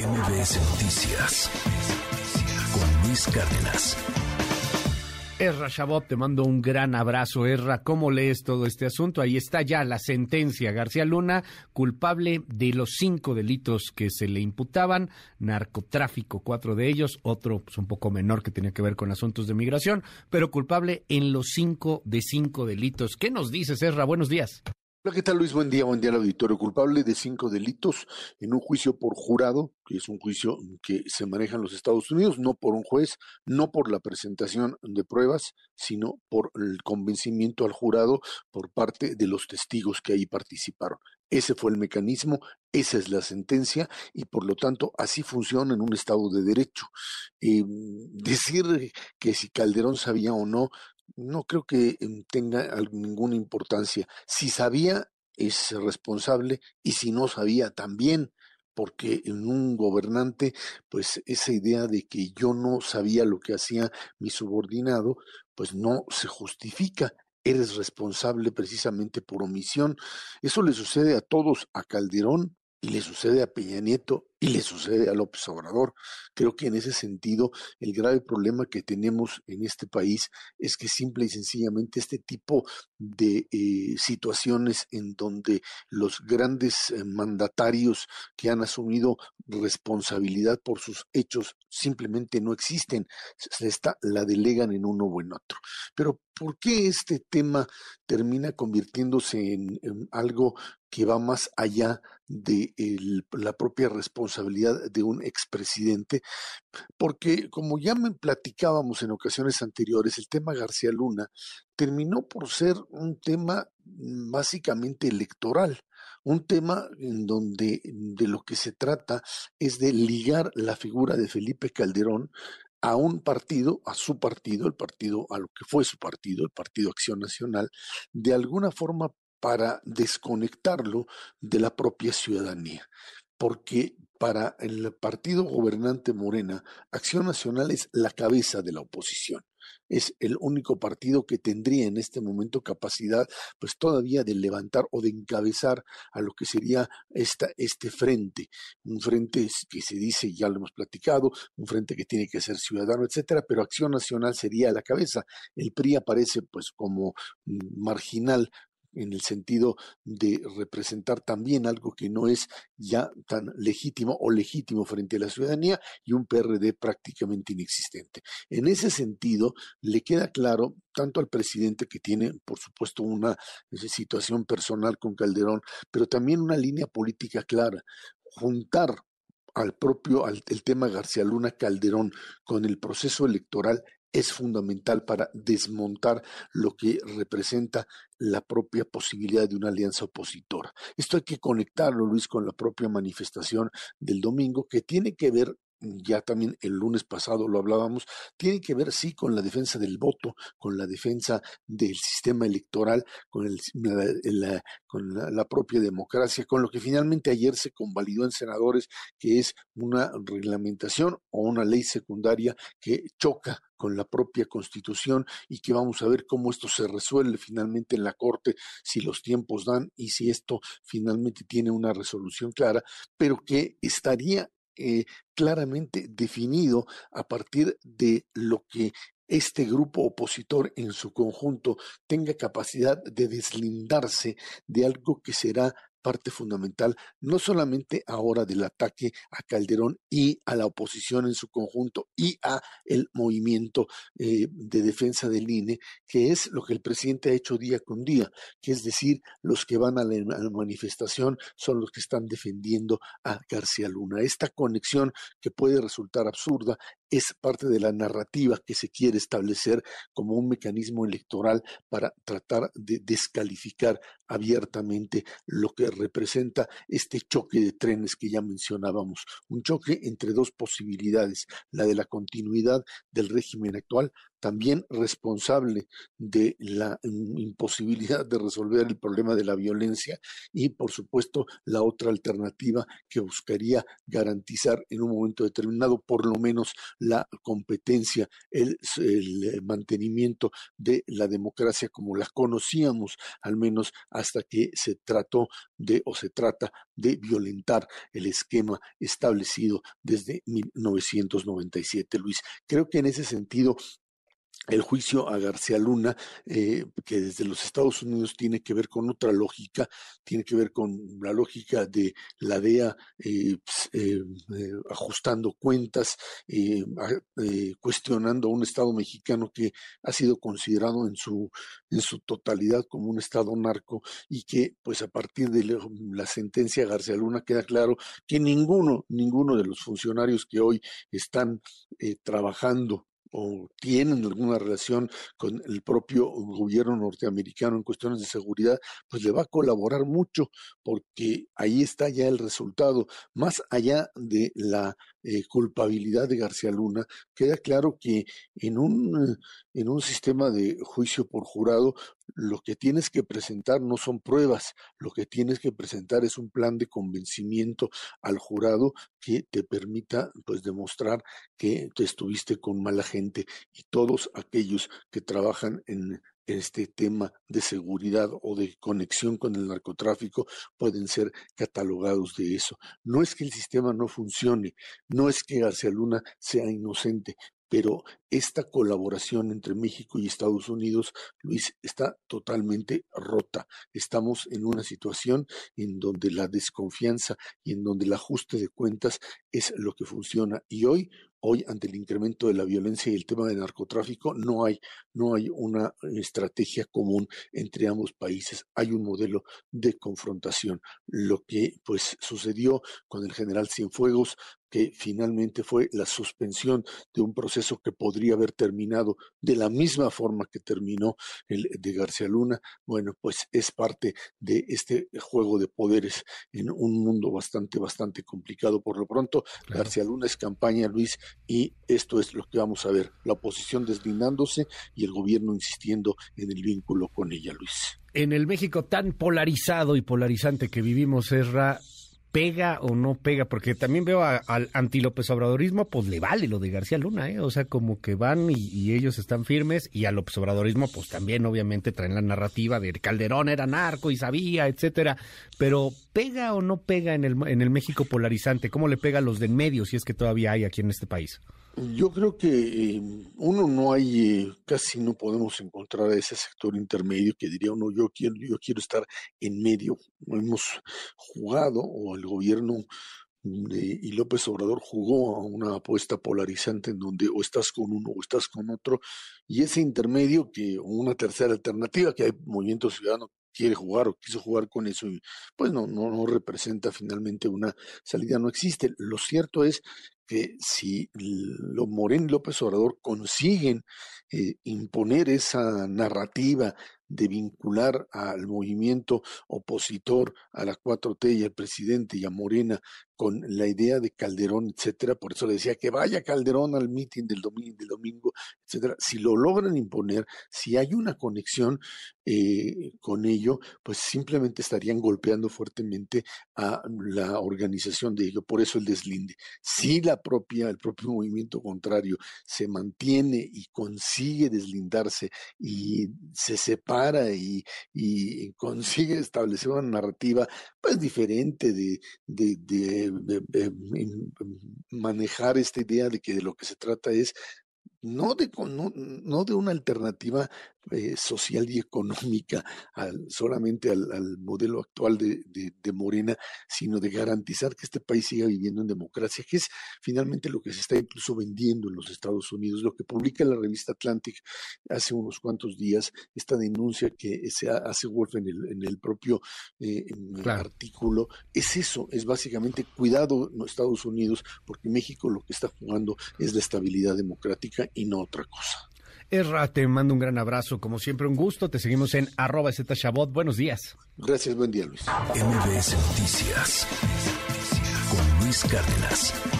MBS Noticias con Luis Cárdenas. Erra Chabot, te mando un gran abrazo. Erra, ¿cómo lees todo este asunto? Ahí está ya la sentencia. García Luna, culpable de los cinco delitos que se le imputaban, narcotráfico, cuatro de ellos, otro pues, un poco menor que tenía que ver con asuntos de migración, pero culpable en los cinco de cinco delitos. ¿Qué nos dices, Erra? Buenos días. Hola, ¿qué tal Luis? Buen día, buen día al auditorio. Culpable de cinco delitos en un juicio por jurado, que es un juicio que se maneja en los Estados Unidos, no por un juez, no por la presentación de pruebas, sino por el convencimiento al jurado por parte de los testigos que ahí participaron. Ese fue el mecanismo, esa es la sentencia y por lo tanto así funciona en un Estado de Derecho. Eh, decir que si Calderón sabía o no no creo que em, tenga ninguna importancia. Si sabía, es responsable y si no sabía, también porque en un gobernante, pues esa idea de que yo no sabía lo que hacía mi subordinado, pues no se justifica. Eres responsable precisamente por omisión. Eso le sucede a todos, a Calderón, y le sucede a Peña Nieto y le sucede a López Obrador. Creo que en ese sentido el grave problema que tenemos en este país es que simple y sencillamente este tipo de eh, situaciones en donde los grandes eh, mandatarios que han asumido responsabilidad por sus hechos simplemente no existen, se la delegan en uno o en otro. Pero ¿por qué este tema termina convirtiéndose en, algo que va más allá de la propia responsabilidad de un expresidente? Porque como ya me platicábamos en ocasiones anteriores, el tema García Luna terminó por ser un tema básicamente electoral un tema en donde de lo que se trata es de ligar la figura de Felipe Calderón a un partido, a su partido, el partido, a lo que fue su partido, el Partido Acción Nacional, de alguna forma para desconectarlo de la propia ciudadanía. Porque para el partido gobernante Morena, Acción Nacional es la cabeza de la oposición es el único partido que tendría en este momento capacidad, pues todavía de levantar o de encabezar a lo que sería esta, este frente, un frente que se dice, ya lo hemos platicado, un frente que tiene que ser ciudadano, etcétera, pero Acción Nacional sería la cabeza. El PRI aparece pues como mm, marginal en el sentido de representar también algo que no es ya tan legítimo o legítimo frente a la ciudadanía y un PRD prácticamente inexistente. En ese sentido, le queda claro tanto al presidente que tiene, por supuesto, una situación personal con Calderón, pero también una línea política clara, juntar al propio al, el tema García Luna Calderón con el proceso electoral es fundamental para desmontar lo que representa la propia posibilidad de una alianza opositora. Esto hay que conectarlo, Luis, con la propia manifestación del domingo, que tiene que ver ya también el lunes pasado lo hablábamos, tiene que ver sí con la defensa del voto, con la defensa del sistema electoral, con, la, la, propia democracia, con lo que finalmente ayer se convalidó en senadores, que es una reglamentación o una ley secundaria que choca con la propia constitución y que vamos a ver cómo esto se resuelve finalmente en la Corte, si los tiempos dan y si esto finalmente tiene una resolución clara, pero que estaría eh, claramente definido a partir de lo que este grupo opositor en su conjunto tenga capacidad de deslindarse de algo que será parte fundamental, no solamente ahora del ataque a Calderón y a la oposición en su conjunto y a el movimiento eh, de defensa del INE, que es lo que el presidente ha hecho día con día, que es decir, los que van a la, a la manifestación son los que están defendiendo a García Luna. Esta conexión que puede resultar absurda es parte de la narrativa que se quiere establecer como un mecanismo electoral para tratar de descalificar abiertamente lo que representa este choque de trenes que ya mencionábamos, un choque entre dos posibilidades, la de la continuidad del régimen actual también responsable de la imposibilidad de resolver el problema de la violencia y, por supuesto, la otra alternativa que buscaría garantizar en un momento determinado por lo menos la competencia, el, el mantenimiento de la democracia como la conocíamos, al menos hasta que se trató de o se trata de violentar el esquema establecido desde 1997, Luis. Creo que en ese sentido el juicio a García Luna, eh, que desde los Estados Unidos tiene que ver con otra lógica, tiene que ver con la lógica de la DEA eh, pues, eh, ajustando cuentas, cuestionando a un Estado mexicano que ha sido considerado en su, en su totalidad como un Estado narco y que pues a partir de la sentencia García Luna queda claro que ninguno, ninguno de los funcionarios que hoy están trabajando o tienen alguna relación con el propio gobierno norteamericano en cuestiones de seguridad, pues le va a colaborar mucho porque ahí está ya el resultado. Más allá de la eh, culpabilidad de García Luna, queda claro que en un, en un sistema de juicio por jurado, lo que tienes que presentar no son pruebas, lo que tienes que presentar es un plan de convencimiento al jurado que te permita pues demostrar que te estuviste con mala gente y todos aquellos que trabajan en este tema de seguridad o de conexión con el narcotráfico pueden ser catalogados de eso. No es que el sistema no funcione, no es que García Luna sea inocente, pero esta colaboración entre México y Estados Unidos, Luis, está totalmente rota. Estamos en una situación en donde la desconfianza y en donde el ajuste de cuentas es lo que funciona. Y hoy Hoy, ante el incremento de la violencia y el tema del narcotráfico, no hay, no hay una estrategia común entre ambos países. Hay un modelo de confrontación. Lo que pues sucedió con el general Cienfuegos, que finalmente fue la suspensión de un proceso que podría haber terminado de la misma forma que terminó el de García Luna, bueno, pues es parte de este juego de poderes en un mundo bastante, bastante complicado. Por lo pronto, García Luna es campaña, Luis, y esto es lo que vamos a ver, la oposición deslindándose y el gobierno insistiendo en el vínculo con ella, Luis. En el México tan polarizado y polarizante que vivimos, Esra, pega o no pega, porque también veo al anti López Obradorismo, pues le vale lo de García Luna, ¿eh? o sea, como que van y, ellos están firmes, y al López Obradorismo, pues también obviamente traen la narrativa de Calderón era narco y sabía, etcétera, pero pega o no pega en el, en el México polarizante, ¿cómo le pega a los de en medio, si es que todavía hay aquí en este país? Yo creo que eh, uno no hay, eh, casi no podemos encontrar ese sector intermedio que diría uno, yo quiero, yo quiero estar en medio. Hemos jugado, o el gobierno y López Obrador jugó a una apuesta polarizante en donde o estás con uno o estás con otro, y ese intermedio que una tercera alternativa que hay Movimiento Ciudadano quiere jugar o quiso jugar con eso, pues no, no, no representa finalmente una salida, no existe. Lo cierto es que si lo Morén López Obrador consiguen eh, imponer esa narrativa de vincular al movimiento opositor a la 4T y al presidente y a Morena con la idea de Calderón, etcétera, por eso le decía que vaya Calderón al mitin del domingo, del domingo, etcétera. Si lo logran imponer, si hay una conexión eh, con ello, pues simplemente estarían golpeando fuertemente a la organización de ello. Por eso el deslinde. Si la propia, el propio movimiento contrario se mantiene y consigue deslindarse y se separa y, y consigue establecer una narrativa pues diferente de, de, de manejar esta idea de que de lo que se trata es no de, no, no de una alternativa eh, social y económica solamente al, modelo actual de, Morena, sino de garantizar que este país siga viviendo en democracia, que es finalmente lo que se está incluso vendiendo en los Estados Unidos. Lo que publica la revista Atlantic hace unos cuantos días, esta denuncia que se hace Wolf en el, en el propio eh, artículo, es eso, es básicamente cuidado en Estados Unidos, porque México lo que está jugando es la estabilidad democrática y no otra cosa. Erra, te mando un gran abrazo. Como siempre, un gusto. Te seguimos en arroba Shabot. Buenos días. Gracias, buen día, Luis. MBS Noticias con Luis Cárdenas.